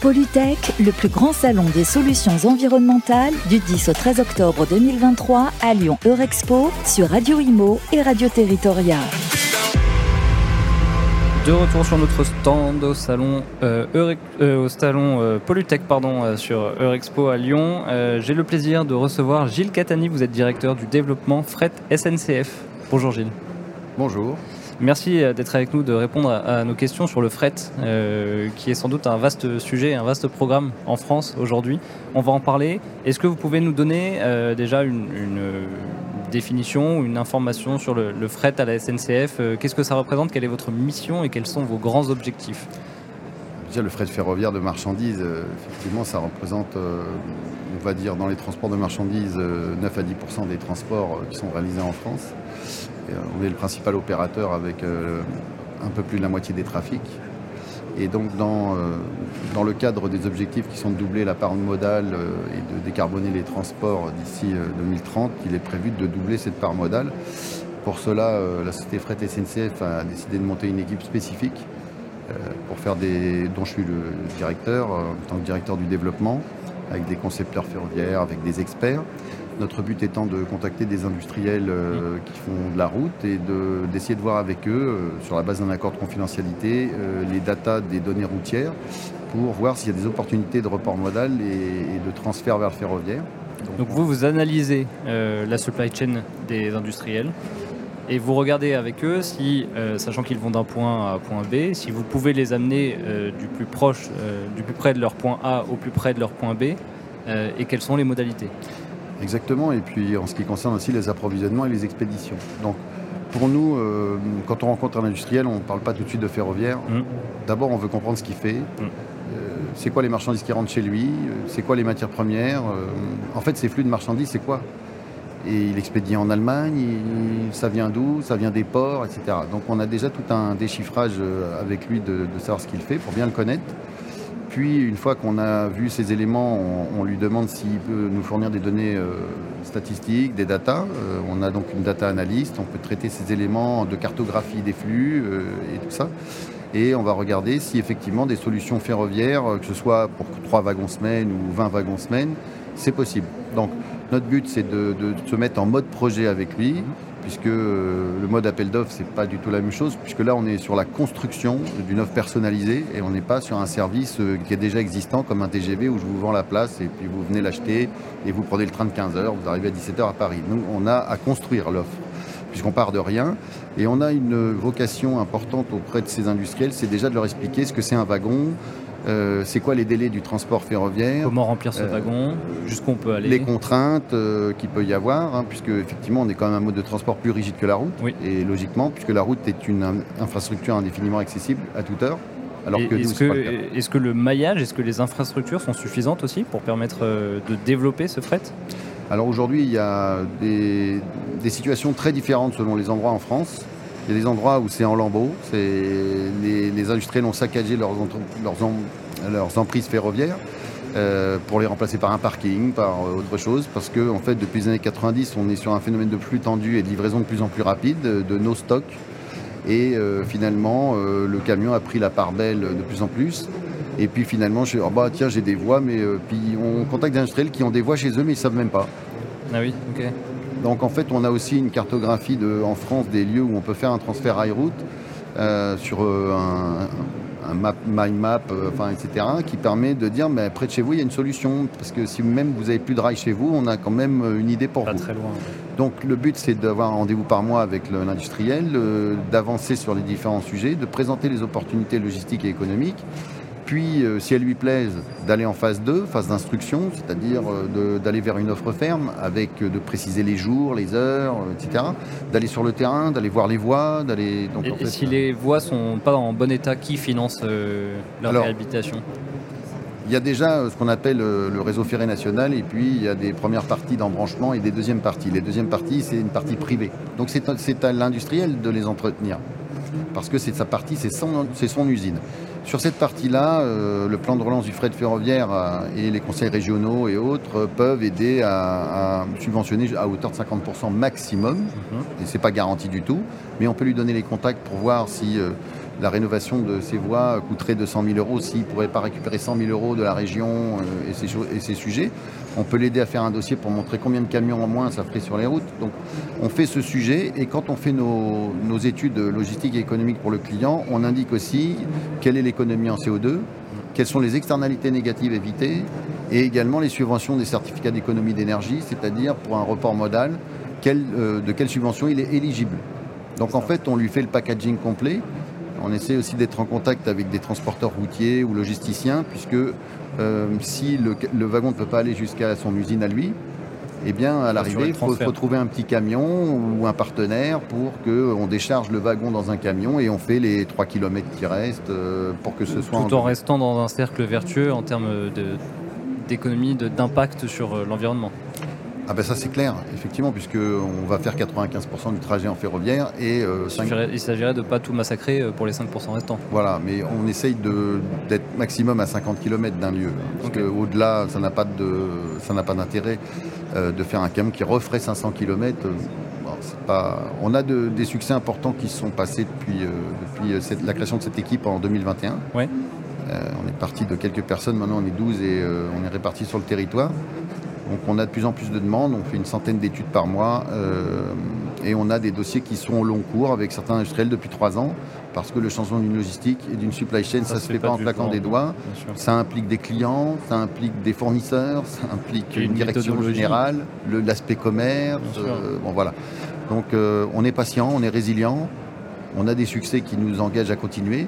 Polytech, le plus grand salon des solutions environnementales du 10 au 13 octobre 2023 à Lyon Eurexpo sur Radio Imo et Radio Territoria. De retour sur notre stand au salon, euh, euh, au salon euh, Polytech pardon, sur Eurexpo à Lyon. J'ai le plaisir de recevoir Gilles Catani, vous êtes directeur du développement fret SNCF. Bonjour Gilles. Bonjour. Merci euh, d'être avec nous, de répondre à, nos questions sur le fret, euh, qui est sans doute un vaste sujet, un vaste programme en France aujourd'hui. On va en parler. Est-ce que vous pouvez nous donner euh, déjà une, définition, une information sur le, fret à la SNCF Qu'est-ce que ça représente Quelle est votre mission et quels sont vos grands objectifs? Le fret ferroviaire de marchandises, effectivement, ça représente, on va dire, dans les transports de marchandises, 9 à 10% des transports qui sont réalisés en France. Euh, on est le principal opérateur avec euh, un peu plus de la moitié des trafics. Et donc dans, euh, dans le cadre des objectifs qui sont de doubler la part modale et de décarboner les transports d'ici 2030, il est prévu de doubler cette part modale. Pour cela, la société Fret SNCF a décidé de monter une équipe spécifique pour faire des, dont je suis le directeur, en tant que directeur du développement, avec des concepteurs ferroviaires, avec des experts. Notre but étant de contacter des industriels euh, qui font de la route et d'essayer de, voir avec eux, euh, sur la base d'un accord de confidentialité, euh, les datas des données routières pour voir s'il y a des opportunités de report modal et, de transfert vers le ferroviaire. Donc, vous, vous analysez la supply chain des industriels et vous regardez avec eux si, sachant qu'ils vont d'un point A à point B, si vous pouvez les amener du plus proche, du plus près de leur point A au plus près de leur point B, et quelles sont les modalités? Exactement, et puis en ce qui concerne aussi les approvisionnements et les expéditions. Donc pour nous, euh, quand on rencontre un industriel, on ne parle pas tout de suite de ferroviaire. Mm. D'abord, on veut comprendre ce qu'il fait. Mm. Euh, c'est quoi les marchandises qui rentrent chez lui? Euh, C'est quoi les matières premières? En fait, ces flux de marchandises, c'est quoi? Et il expédie en Allemagne, ça vient d'où Ça vient des ports, etc. Donc on a déjà tout un déchiffrage avec lui de savoir ce qu'il fait pour bien le connaître. Puis, une fois qu'on a vu ces éléments, on, lui demande s'il peut nous fournir des données euh, statistiques, des datas. Euh, on a donc une data analyste, on peut traiter ces éléments de cartographie des flux euh, et tout ça. Et on va regarder si effectivement des solutions ferroviaires, que ce soit pour 3 wagons semaine ou 20 wagons semaine, c'est possible. Donc notre but c'est de, se mettre en mode projet avec lui puisque euh, le mode appel d'offres, c'est pas du tout la même chose, puisque là, on est sur la construction d'une offre personnalisée et on n'est pas sur un service euh, qui est déjà existant comme un TGV où je vous vends la place et puis vous venez l'acheter et vous prenez le train de 15 h vous arrivez à 17 h à Paris. Nous, on a à construire l'offre puisqu'on part de rien. Et on a une vocation importante auprès de ces industriels, c'est déjà de leur expliquer ce que c'est un wagon, euh, c'est quoi les délais du transport ferroviaire Comment remplir ce euh, wagon Jusqu'où on peut aller Les contraintes euh, qu'il peut y avoir, hein, puisque effectivement on est quand même un mode de transport plus rigide que la route. Et logiquement, puisque la route est une infrastructure indéfiniment accessible à toute heure. Alors que est-ce, que, est-ce que le maillage, est-ce que les infrastructures sont suffisantes aussi pour permettre de développer ce fret? Alors aujourd'hui, il y a des, situations très différentes selon les endroits en France. Il y a des endroits où c'est en lambeaux, les, les, industriels ont saccagé leurs, emprises ferroviaires euh, pour les remplacer par un parking, par euh, autre chose, parce que fait depuis les années 90, on est sur un phénomène de flux tendu et de livraison de plus en plus rapide de nos stocks. Et euh, finalement, le camion a pris la part belle de plus en plus. Et puis finalement, je oh bah tiens, j'ai des voies, mais puis on contacte des industriels qui ont des voies chez eux, mais ils ne savent même pas. Ah oui, ok. Donc en fait, on a aussi une cartographie de, en France des lieux où on peut faire un transfert high route euh, sur euh, un, map, mind map, euh, enfin, etc., qui permet de dire, mais près de chez vous, il y a une solution. Parce que si même vous n'avez plus de rail chez vous, on a quand même une idée pour Pas vous. très loin. Donc le but, c'est d'avoir un rendez-vous par mois avec l'industriel, d'avancer sur les différents sujets, de présenter les opportunités logistiques et économiques puis, euh, si elles lui plaisent, d'aller en phase 2, phase d'instruction, c'est-à-dire euh, d'aller vers une offre ferme, avec euh, de préciser les jours, les heures, etc. D'aller sur le terrain, d'aller voir les voies, d'aller. Et, si les voies sont pas en bon état, qui finance leur réhabilitation? il y a déjà ce qu'on appelle le réseau ferré national et puis il y a des premières parties d'embranchement et des deuxièmes parties. Les deuxièmes parties, c'est une partie privée. Donc c'est à l'industriel de les entretenir parce que c'est sa partie, c'est son, son usine. Sur cette partie-là, euh, le plan de relance du fret ferroviaire euh, et les conseils régionaux et autres peuvent aider à, subventionner à hauteur de 50% maximum. Mhm. Et ce n'est pas garanti du tout, mais on peut lui donner les contacts pour voir si euh, la rénovation de ces voies coûterait 200 000 euros s'il ne pourrait pas récupérer 100 000 euros de la région euh, et, ses, sujets. On peut l'aider à faire un dossier pour montrer combien de camions en moins ça ferait sur les routes. Donc on fait ce sujet et quand on fait nos, études logistiques et économiques pour le client, on indique aussi quelle est l'économie en CO2, quelles sont les externalités négatives évitées et également les subventions des certificats d'économie d'énergie, c'est-à-dire pour un report modal, euh, de quelle subvention il est éligible. Donc en fait, on lui fait le packaging complet. On essaie aussi d'être en contact avec des transporteurs routiers ou logisticiens, puisque euh, si le, wagon ne peut pas aller jusqu'à son usine à lui, eh bien, à l'arrivée, il faut, trouver un petit camion ou un partenaire pour qu'on décharge le wagon dans un camion et on fait les 3 km qui restent euh, pour que ce soit... Tout en, restant dans un cercle vertueux en termes d'économie, d'impact sur euh, l'environnement. Ah ben ça c'est clair, effectivement, puisqu'on va faire 95% du trajet en ferroviaire et... Euh, il s'agirait de ne pas tout massacrer pour les 5% restants. Voilà, mais on essaye d'être maximum à 50 km d'un lieu. Parce qu'au-delà, ça n'a pas d'intérêt de faire un camion qui referait 500 km on a des succès importants qui se sont passés depuis, euh, la création de cette équipe en 2021. Euh, on est parti de quelques personnes, maintenant on est 12 et euh, on est répartis sur le territoire. Donc on a de plus en plus de demandes, on fait une centaine d'études par mois et on a des dossiers qui sont au long cours avec certains industriels depuis trois ans parce que le changement d'une logistique et d'une supply chain, ça ne se fait pas, en claquant des doigts. Ça implique des clients, ça implique des fournisseurs, ça implique une, direction générale, l'aspect commerce. bon voilà. Donc euh, on est patient, on est résilient, on a des succès qui nous engagent à continuer.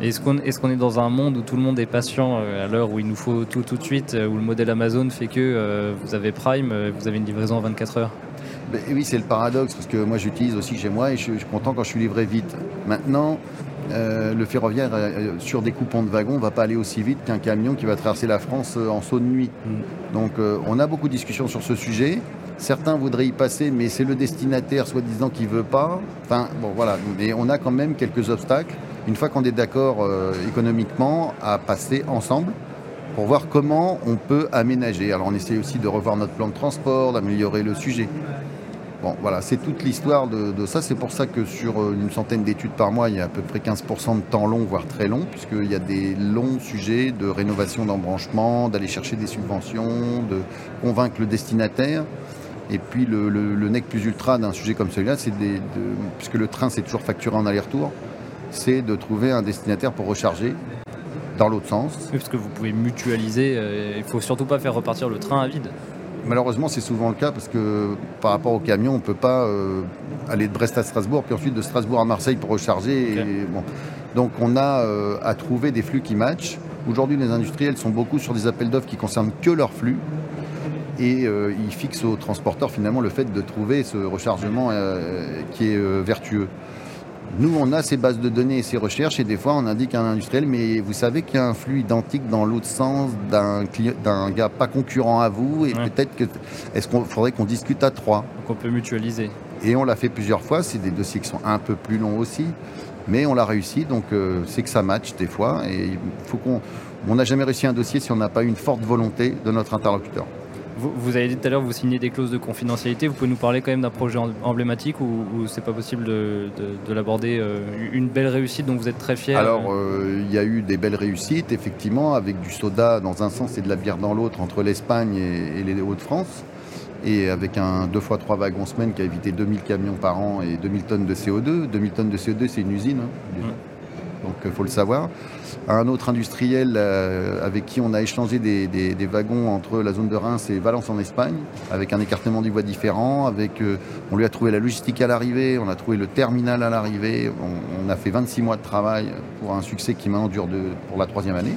Euh, est-ce qu'on est, dans un monde où tout le monde est patient euh, à l'heure où il nous faut tout tout de suite, où le modèle Amazon fait que vous avez Prime, vous avez une livraison en 24 heures? Ben Oui, c'est le paradoxe, parce que moi j'utilise aussi chez moi et je, suis content quand je suis livré vite. Maintenant, le ferroviaire sur des coupons de wagons ne va pas aller aussi vite qu'un camion qui va traverser la France en saut de nuit. Mm. Donc on a beaucoup de discussions sur ce sujet. Certains voudraient y passer, mais c'est le destinataire soi-disant qui ne veut pas. Enfin, bon, voilà. Mais on a quand même quelques obstacles, une fois qu'on est d'accord euh, économiquement, à passer ensemble pour voir comment on peut aménager. Alors, on essaie aussi de revoir notre plan de transport, d'améliorer le sujet. Bon, voilà, c'est toute l'histoire de, ça. C'est pour ça que sur euh, une centaine d'études par mois, il y a à peu près 15% de temps long, voire très long, puisqu'il y a des longs sujets de rénovation d'embranchement, d'aller chercher des subventions, de convaincre le destinataire. Et puis le, nec plus ultra d'un sujet comme celui-là, c'est de, puisque le train c'est toujours facturé en aller-retour, c'est de trouver un destinataire pour recharger dans l'autre sens. Oui, parce que vous pouvez mutualiser, euh, il ne faut surtout pas faire repartir le train à vide. Malheureusement, c'est souvent le cas parce que par rapport au camion, on ne peut pas euh, aller de Brest à Strasbourg, puis ensuite de Strasbourg à Marseille pour recharger. Donc on a euh, à trouver des flux qui matchent. Aujourd'hui, les industriels sont beaucoup sur des appels d'offres qui concernent que leur flux et euh, il fixe aux transporteurs finalement le fait de trouver ce rechargement qui est vertueux. Nous, on a ces bases de données et ces recherches, et des fois, on indique à un industriel, mais vous savez qu'il y a un flux identique dans l'autre sens d'un, d'un gars pas concurrent à vous, et peut-être que est-ce qu'il faudrait qu'on discute à trois Donc on peut mutualiser. Et on l'a fait plusieurs fois, c'est des dossiers qui sont un peu plus longs aussi, mais on l'a réussi, donc c'est que ça match des fois, et il faut qu'on... On n'a jamais réussi un dossier si on n'a pas une forte volonté de notre interlocuteur. Vous, avez dit tout à l'heure, vous signez des clauses de confidentialité. Vous pouvez nous parler quand même d'un projet emblématique ou, c'est pas possible de, l'aborder euh, Une belle réussite dont vous êtes très fier? Alors, euh, il y a eu des belles réussites, effectivement, avec du soda dans un sens et de la bière dans l'autre entre l'Espagne et, les Hauts-de-France. Et avec un 2 x 3 wagons semaine qui a évité 2000 camions par an et 2000 tonnes de CO2. 2000 tonnes de CO2, c'est une usine, hein, mmh. Donc il faut le savoir un autre industriel euh, avec qui on a échangé des, wagons entre la zone de Reims et Valence en Espagne, avec un écartement du voie différent. Avec, euh, on lui a trouvé la logistique à l'arrivée, on a trouvé le terminal à l'arrivée. On, a fait 26 mois de travail pour un succès qui maintenant dure pour la troisième année.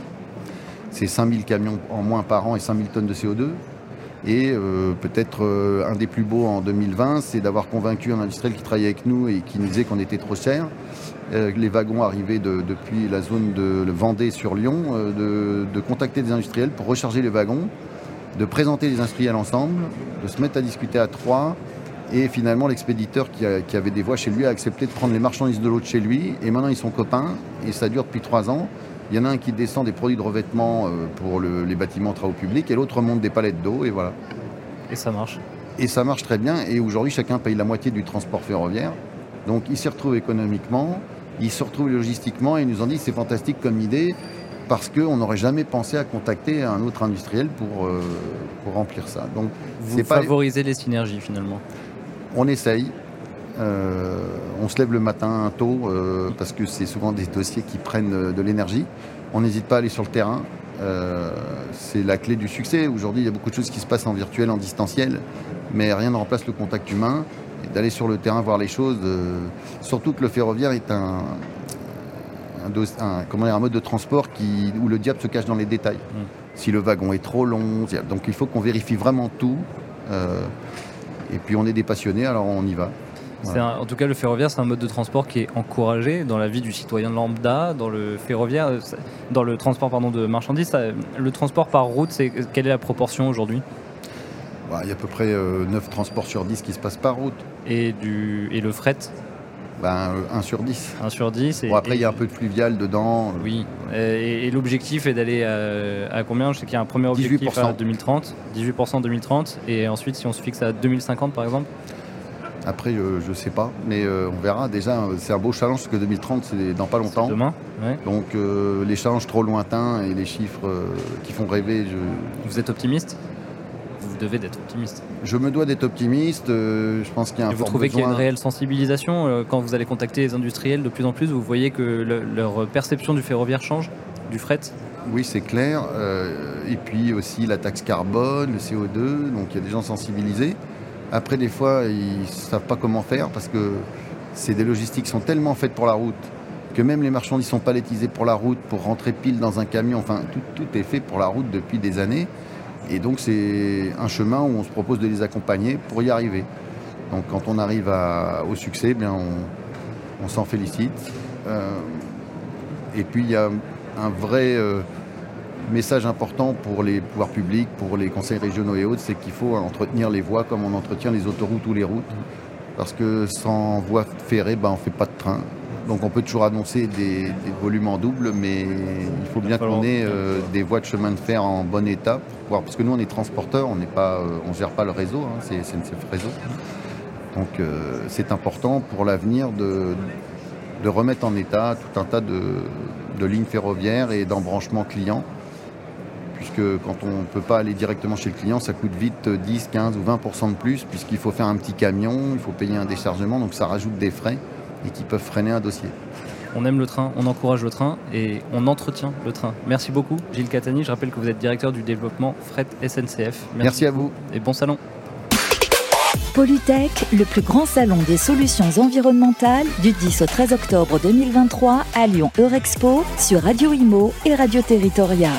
C'est 5000 camions en moins par an et 5000 tonnes de CO2. Et euh, peut-être un des plus beaux en 2020, c'est d'avoir convaincu un industriel qui travaillait avec nous et qui nous disait qu'on était trop cher euh, les wagons arrivaient depuis la zone de Vendée sur Lyon, euh, de, contacter des industriels pour recharger les wagons, de présenter les industriels ensemble, de se mettre à discuter à trois. Et finalement, l'expéditeur qui, avait des voies chez lui a accepté de prendre les marchandises de l'autre chez lui. Et maintenant, ils sont copains. Et ça dure depuis trois ans. Il y en a un qui descend des produits de revêtement euh, pour les bâtiments travaux publics et l'autre monte des palettes d'eau. Et voilà. Et ça marche. Et ça marche très bien. Et aujourd'hui, chacun paye la moitié du transport ferroviaire. Donc, il s'y retrouve économiquement. Ils se retrouvent logistiquement et ils nous ont dit c'est fantastique comme idée parce qu'on n'aurait jamais pensé à contacter un autre industriel pour, euh, pour remplir ça. Donc, Vous favorisez les synergies finalement On essaye. Euh, on se lève le matin tôt euh, parce que c'est souvent des dossiers qui prennent de l'énergie. On n'hésite pas à aller sur le terrain. c'est la clé du succès. Aujourd'hui, il y a beaucoup de choses qui se passent en virtuel, en distanciel, mais rien ne remplace le contact humain. D'aller sur le terrain voir les choses, surtout que le ferroviaire est un, un, comment un mode de transport qui, où le diable se cache dans les détails. Mm. Si le wagon est trop long, donc il faut qu'on vérifie vraiment tout. Euh, et puis on est des passionnés, alors on y va. en tout cas, le ferroviaire, c'est un mode de transport qui est encouragé dans la vie du citoyen lambda, dans le ferroviaire, euh, dans le transport pardon, de marchandises. le transport par route, c'est, quelle est la proportion aujourd'hui? Bah, Il y a à peu près 9 euh, transports sur 10 qui se passent par route. Et, du, et le fret? Ben, 1 sur 10. 1 sur 10. Et, bon, après, il y a un peu de fluvial dedans. Oui. Et, l'objectif est d'aller à, combien? Je sais qu'il y a un premier objectif 18%. à 2030. 18% en 2030. Et ensuite, si on se fixe à 2050, par exemple? Après, je ne sais pas, mais euh, on verra. Déjà, c'est un beau challenge parce que 2030, c'est dans pas longtemps. Demain, Donc, euh, les challenges trop lointains et les chiffres euh, qui font rêver. Je... Vous êtes optimiste? Vous devez d'être optimiste. Je me dois d'être optimiste. Euh, je pense qu'il y a un Vous trouvez qu'il y a une réelle sensibilisation euh, quand vous allez contacter les industriels de plus en plus Vous voyez que leur perception du ferroviaire change, du fret? Oui, c'est clair. Euh, et puis aussi la taxe carbone, le CO2. Donc il y a des gens sensibilisés. Après, des fois, ils ne savent pas comment faire parce que c'est des logistiques qui sont tellement faites pour la route que même les marchandises sont palettisées pour la route, pour rentrer pile dans un camion. Enfin, tout, tout est fait pour la route depuis des années. Et donc c'est un chemin où on se propose de les accompagner pour y arriver. Donc quand on arrive au succès, eh bien on, s'en félicite. Euh, et puis il y a un vrai euh, message important pour les pouvoirs publics, pour les conseils régionaux et autres, c'est qu'il faut entretenir les voies comme on entretient les autoroutes ou les routes. Parce que sans voie ferrée, ben, on ne fait pas de train. Donc on peut toujours annoncer des, volumes en double, mais il faut bien qu'on ait euh, des voies de chemin de fer en bon état, parce que nous on est transporteurs, on ne euh, gère pas le réseau, hein, c'est SNCF Réseau. Donc euh, c'est important pour l'avenir de, remettre en état tout un tas de, lignes ferroviaires et d'embranchements clients, puisque quand on ne peut pas aller directement chez le client, ça coûte vite 10, 15 ou 20% de plus, puisqu'il faut faire un petit camion, il faut payer un déchargement, donc ça rajoute des frais et qui peuvent freiner un dossier. On aime le train, on encourage le train et on entretient le train. Merci beaucoup Gilles Catani. Je rappelle que vous êtes directeur du développement Fret SNCF. Merci, à vous. Et bon salon. Polytech, le plus grand salon des solutions environnementales du 10 au 13 octobre 2023 à Lyon Eurexpo sur Radio Imo et Radio Territoria.